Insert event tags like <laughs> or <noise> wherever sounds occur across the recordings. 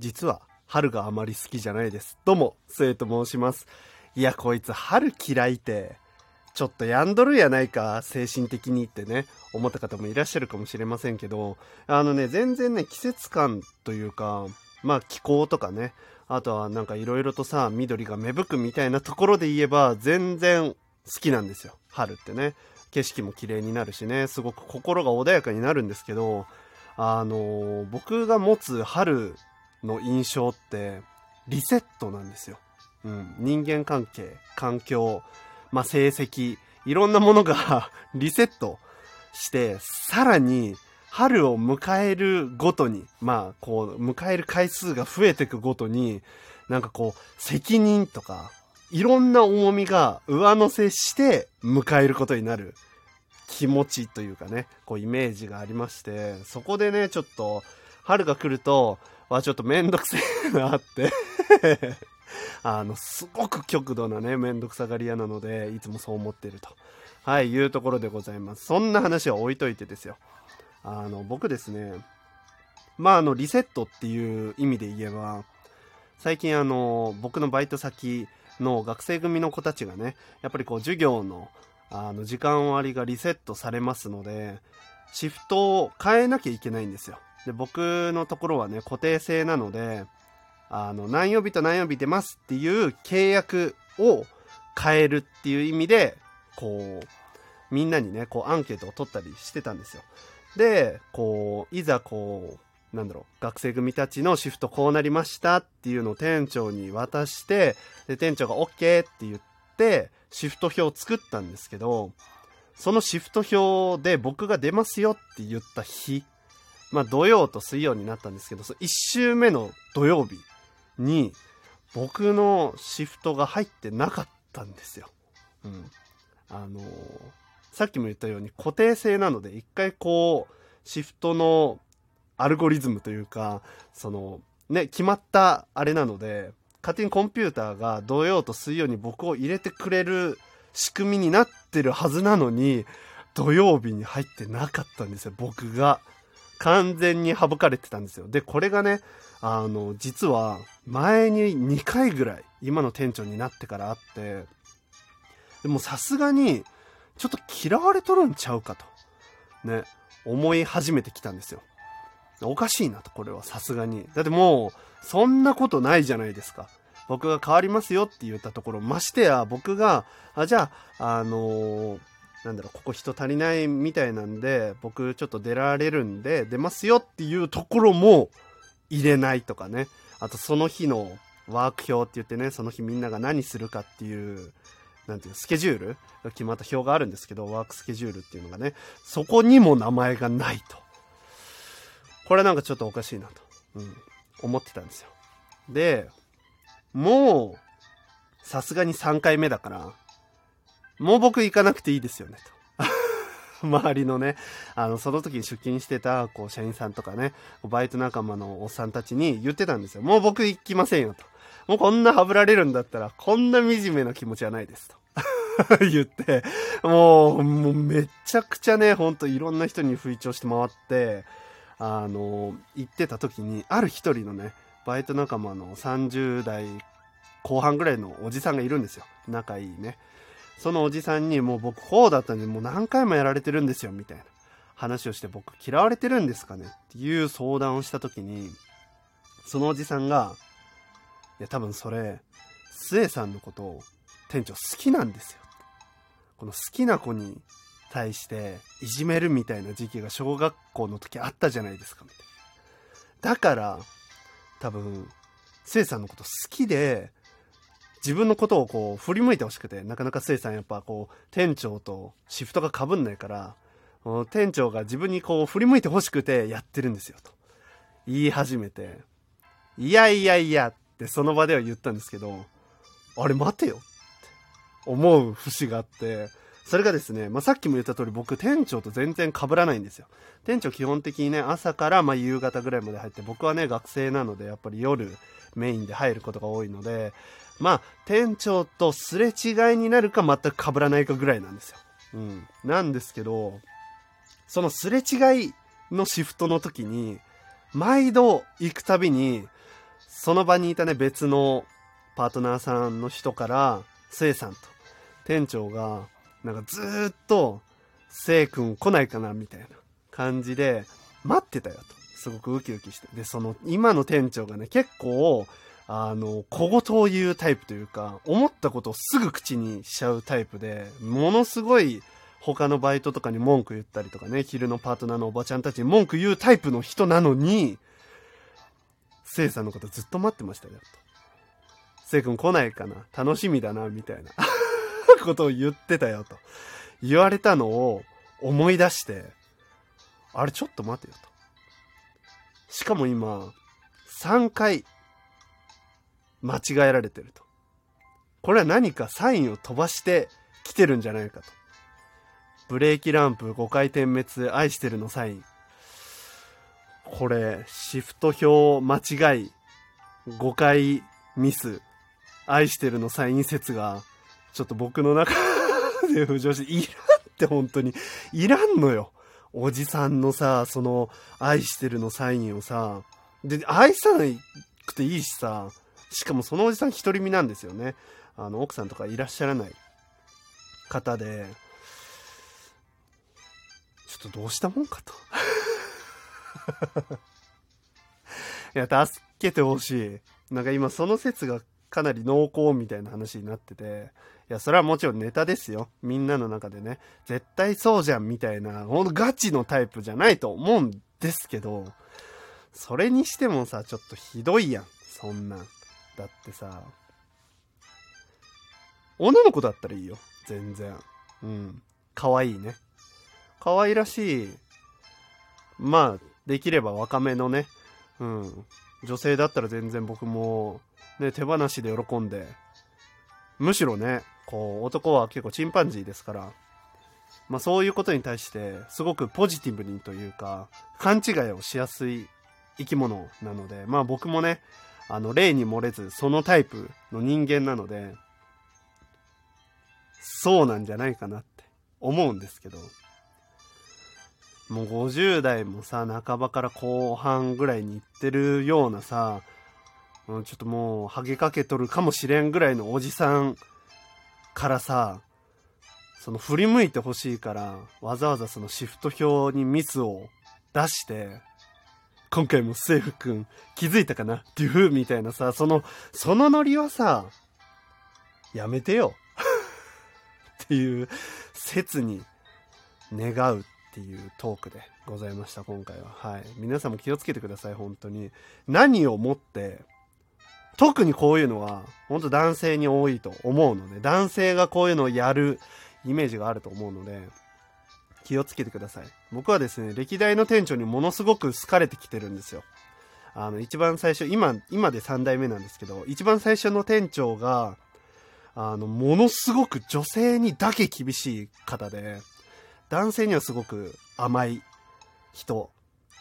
実は春があまり好きじゃないです。どうも、末と申します。いや、こいつ春嫌いて、ちょっとやんどるやないか、精神的にってね、思った方もいらっしゃるかもしれませんけど、あのね、全然ね、季節感というか、まあ気候とかね、あとはなんか色々とさ、緑が芽吹くみたいなところで言えば、全然好きなんですよ。春ってね。景色も綺麗になるしね、すごく心が穏やかになるんですけど、あのー僕が持つ春の印象って、リセットなんですよ。うん。人間関係、環境、まあ、成績、いろんなものが <laughs> リセットして、さらに、春を迎えるごとに、まあ、こう、迎える回数が増えていくごとに、なんかこう、責任とか、いろんな重みが上乗せして迎えることになる気持ちというかね、こうイメージがありまして、そこでね、ちょっと、春が来ると、わ、ちょっとめんどくせえなって、<laughs> あの、すごく極度なね、めんどくさがり屋なので、いつもそう思っていると。はい、いうところでございます。そんな話は置いといてですよ。あの、僕ですね、まあ、あの、リセットっていう意味で言えば、最近あの、僕のバイト先の学生組の子たちがね、やっぱりこう、授業の、あの、時間割がリセットされますので、シフトを変えなきゃいけないんですよ。で、僕のところはね、固定制なので、あの、何曜日と何曜日出ますっていう契約を変えるっていう意味で、こう、みんなにね、こう、アンケートを取ったりしてたんですよ。で、こう、いざこう、なんだろう、学生組たちのシフトこうなりましたっていうのを店長に渡して、で、店長が OK って言って、シフト表を作ったんですけど、そのシフト表で僕が出ますよって言った日、まあ土曜と水曜になったんですけど、そ1週目の土曜日に僕のシフトが入ってなかったんですよ。うん。あのーさっきも言ったように固定制なので一回こうシフトのアルゴリズムというかそのね決まったあれなので勝手にコンピューターが土曜と水曜に僕を入れてくれる仕組みになってるはずなのに土曜日に入ってなかったんですよ僕が完全に省かれてたんですよ。でこれがねあの実は前に2回ぐらい今の店長になってからあってでもさすがにちょっと嫌われとるんちゃうかとね思い始めてきたんですよ。おかしいなとこれはさすがに。だってもうそんなことないじゃないですか。僕が変わりますよって言ったところましてや僕があじゃああのーなんだろうここ人足りないみたいなんで僕ちょっと出られるんで出ますよっていうところも入れないとかね。あとその日のワーク表って言ってねその日みんなが何するかっていうなんていうのスケジュールが決まった表があるんですけどワークスケジュールっていうのがねそこにも名前がないと。これなんかちょっとおかしいなと、うん、思ってたんですよ。でもうさすがに3回目だからもう僕行かなくていいですよねと。<laughs> 周りのねあのその時出勤してたこう社員さんとかねバイト仲間のおっさんたちに言ってたんですよ。もう僕行きませんよと。もうこんなはぶられるんだったらこんな惨めな気持ちはないですと。<laughs> 言って。もうもうめちゃくちゃねほんといろんな人に吹聴して回ってあの行ってた時にある一人のねバイト仲間の30代後半ぐらいのおじさんがいるんですよ。仲いいね。そのおじさんにもう僕こうだったんでもう何回もやられてるんですよみたいな話をして僕嫌われてるんですかねっていう相談をした時にそのおじさんがいや多分それ末さんのことを店長好きなんですよ。この好きな子に対していじめるみたいな時期が小学校の時あったじゃないですかみたいな。だから多分末さんのこと好きで自分のことをこう振り向いてほしくてなかなか末さんやっぱこう店長とシフトがかぶんないから店長が自分にこう振り向いてほしくてやってるんですよと言い始めていやいやいやってその場では言ったんですけどあれ待てよって思う節があってそれがですね、まあ、さっきも言った通り僕店長と全然被らないんですよ。店長基本的にね朝からまあ夕方ぐらいまで入って僕はね学生なのでやっぱり夜メインで入ることが多いのでまあ店長とすれ違いになるか全く被らないかぐらいなんですよ、うん、なんですけどそのすれ違いのシフトの時に毎度行くたびにその場にいたね、別のパートナーさんの人から、せいさんと、店長が、なんかずーっと、せいくん来ないかなみたいな感じで、待ってたよと。すごくウキウキして。で、その、今の店長がね、結構、あの、小言を言うタイプというか、思ったことをすぐ口にしちゃうタイプで、ものすごい、他のバイトとかに文句言ったりとかね、昼のパートナーのおばちゃんたちに文句言うタイプの人なのに、せいさんのことずっと待ってましたよ、と。せい君来ないかな楽しみだな、みたいな <laughs> ことを言ってたよ、と。言われたのを思い出して、あれちょっと待てよ、と。しかも今、3回、間違えられてると。これは何かサインを飛ばして来てるんじゃないかと。ブレーキランプ5回点滅愛してるのサイン。これ、シフト表間違い、5回ミス、愛してるのサイン説が、ちょっと僕の中で浮上して、いらんって本当に、いらんのよ。おじさんのさ、その、愛してるのサインをさ、で、愛さなくていいしさ、しかもそのおじさん独り身なんですよね。あの、奥さんとかいらっしゃらない方で、ちょっとどうしたもんかと。<laughs> いや、助けてほしい。なんか今その説がかなり濃厚みたいな話になってて、いや、それはもちろんネタですよ。みんなの中でね、絶対そうじゃんみたいな、ほんとガチのタイプじゃないと思うんですけど、それにしてもさ、ちょっとひどいやん。そんなん。だってさ、女の子だったらいいよ。全然。うん。可愛いね。可愛らしい。まあ、できれば若めのね、うん、女性だったら全然僕も、ね、手放しで喜んで、むしろね、こう、男は結構チンパンジーですから、まあそういうことに対して、すごくポジティブにというか、勘違いをしやすい生き物なので、まあ僕もね、あの、例に漏れず、そのタイプの人間なので、そうなんじゃないかなって思うんですけど、もう50代もさ、半ばから後半ぐらいに行ってるようなさ、ちょっともう、ハゲかけとるかもしれんぐらいのおじさんからさ、その振り向いてほしいから、わざわざそのシフト表にミスを出して、今回もセーフ君気づいたかな？デューみたいなさ、その、そのノリはさ、やめてよっていう説に願うっていうトークでございました、今回は。はい。皆さんも気をつけてください、本当に。何をもって、特にこういうのは、本当男性に多いと思うので、男性がこういうのをやるイメージがあると思うので、気をつけてください。僕はですね、歴代の店長にものすごく好かれてきてるんですよ。あの、一番最初、今、今で3代目なんですけど、一番最初の店長が、あの、ものすごく女性にだけ厳しい方で、男性にはすごく甘い人、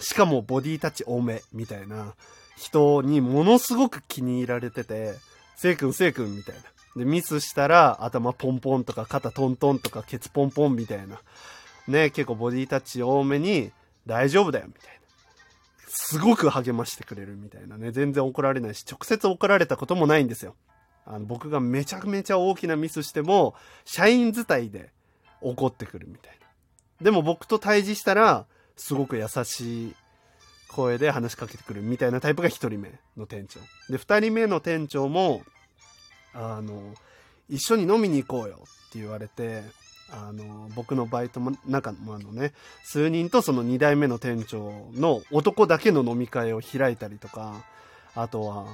しかもボディタッチ多めみたいな人にものすごく気に入られてて、せいくんせいくんみたいな。で、ミスしたら頭ポンポンとか肩トントンとかケツポンポンみたいな。ね、結構ボディタッチ多めに大丈夫だよみたいな。すごく励ましてくれるみたいなね。全然怒られないし、直接怒られたこともないんですよ。あの、僕がめちゃめちゃ大きなミスしても、社員伝いで怒ってくるみたいな。でも僕と対峙したら、すごく優しい声で話しかけてくるみたいなタイプが1人目の店長。で、2人目の店長も、あの、一緒に飲みに行こうよって言われて、あの、僕のバイトも中のあのね、数人とその2代目の店長の男だけの飲み会を開いたりとか、あとは、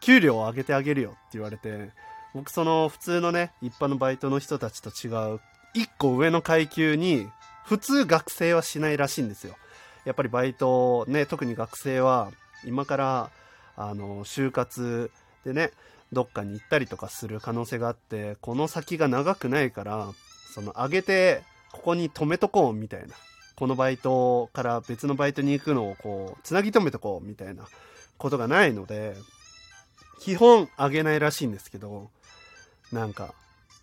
給料を上げてあげるよって言われて、僕その普通のね、一般のバイトの人たちと違う、1個上の階級に普通学生はしないらしいんですよ。やっぱりバイト、ね、特に学生は、今から、あの、就活でね、どっかに行ったりとかする可能性があって、この先が長くないから、その、上げて、ここに止めとこう、みたいな。このバイトから別のバイトに行くのを、こう、つなぎ止めとこう、みたいなことがないので、基本上げないらしいんですけど、なんか、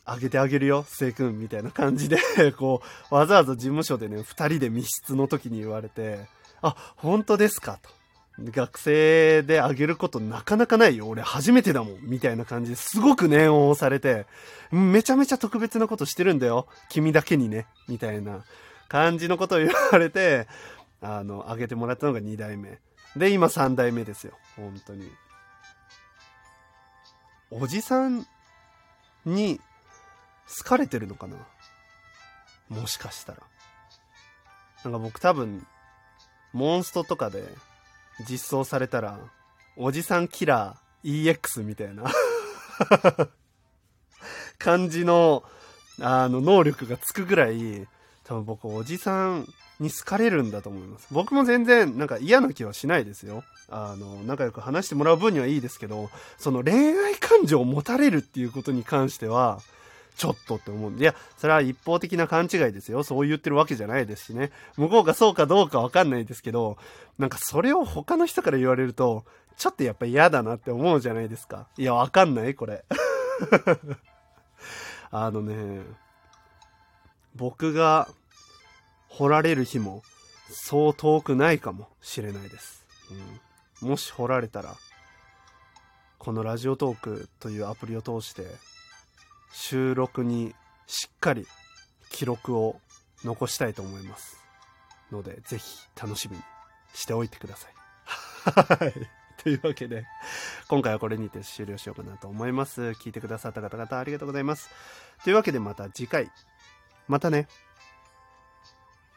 あげてあげるよ、せいくん、みたいな感じで <laughs> こう、わざわざ事務所でね、二人で密室の時に言われて、あ、本当ですかと。学生であげることなかなかないよ。俺初めてだもん。みたいな感じですごく念を押されて、めちゃめちゃ特別なことしてるんだよ。君だけにね。みたいな感じのことを言われて、あの、あげてもらったのが2代目。で、今3代目ですよ。本当に。おじさんに好かれてるのかな？もしかしたら。なんか僕多分、モンストとかで実装されたら、おじさんキラー EX みたいな <laughs> 感じの、あの、能力がつくぐらい、多分僕おじさんに好かれるんだと思います。僕も全然なんか嫌な気はしないですよ。あの、仲良く話してもらう分にはいいですけど、その恋愛感情を持たれるっていうことに関しては、ちょっとって思うんで。いや、それは一方的な勘違いですよ。そう言ってるわけじゃないですしね。向こうがそうかどうかわかんないですけど、なんかそれを他の人から言われると、ちょっとやっぱ嫌だなって思うじゃないですか。いや、わかんない？これ。<laughs> あのね、僕が掘られる日もそう遠くないかもしれないです。うん、もし掘られたら、このラジオトークというアプリを通して収録にしっかり記録を残したいと思いますのでぜひ楽しみにしておいてください。<laughs> はい。というわけで今回はこれにて終了しようかなと思います。聞いてくださった方々ありがとうございます。というわけでまた次回。またね。